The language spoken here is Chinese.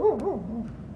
嗯嗯嗯。